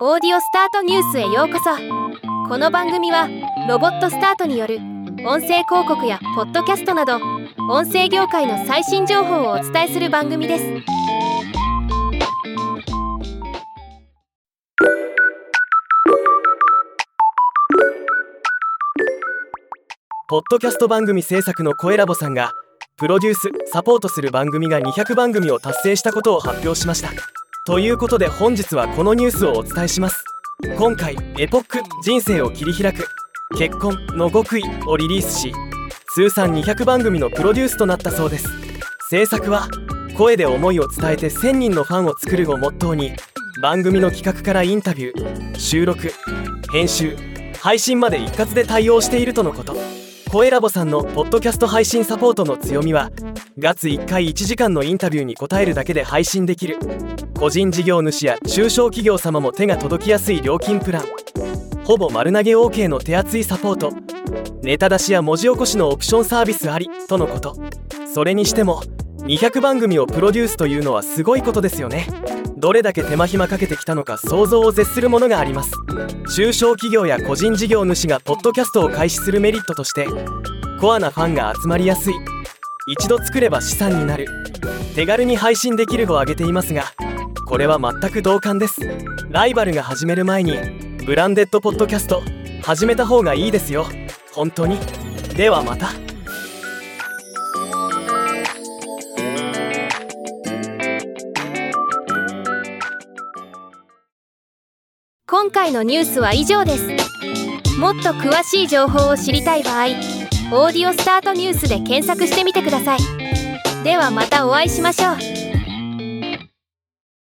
オーディオスタートニュースへようこそ。この番組はロボットスタートによる音声広告やポッドキャストなど音声業界の最新情報をお伝えする番組です。ポッドキャスト番組制作の声ラボさんがプロデュースサポートする番組が200番組を達成したことを発表しました。ということで本日はこのニュースをお伝えします。今回エポック人生を切り開く結婚の極意をリリースし通算200番組のプロデュースとなったそうです。制作は声で思いを伝えて1000人のファンを作るをモットーに番組の企画からインタビュー収録編集配信まで一括で対応しているとのこと。声ラボさんのポッドキャスト配信サポートの強みは月1回1時間のインタビューに答えるだけで配信できる。個人事業主や中小企業様も手が届きやすい料金プラン。ほぼ丸投げ OK の手厚いサポート。ネタ出しや文字起こしのオプションサービスありとのこと。それにしても200番組をプロデュースというのはすごいことですよね。どれだけ手間暇かけてきたのか想像を絶するものがあります。中小企業や個人事業主がポッドキャストを開始するメリットとしてコアなファンが集まりやすい。一度作れば資産になる。手軽に配信できるを挙げていますがこれは全く同感です。ライバルが始める前にブランデッドポッドキャスト始めた方がいいですよ。本当に。ではまた。今回のニュースは以上です。もっと詳しい情報を知りたい場合「オーディオスタートニュース」で検索してみてください。ではまたお会いしましょう。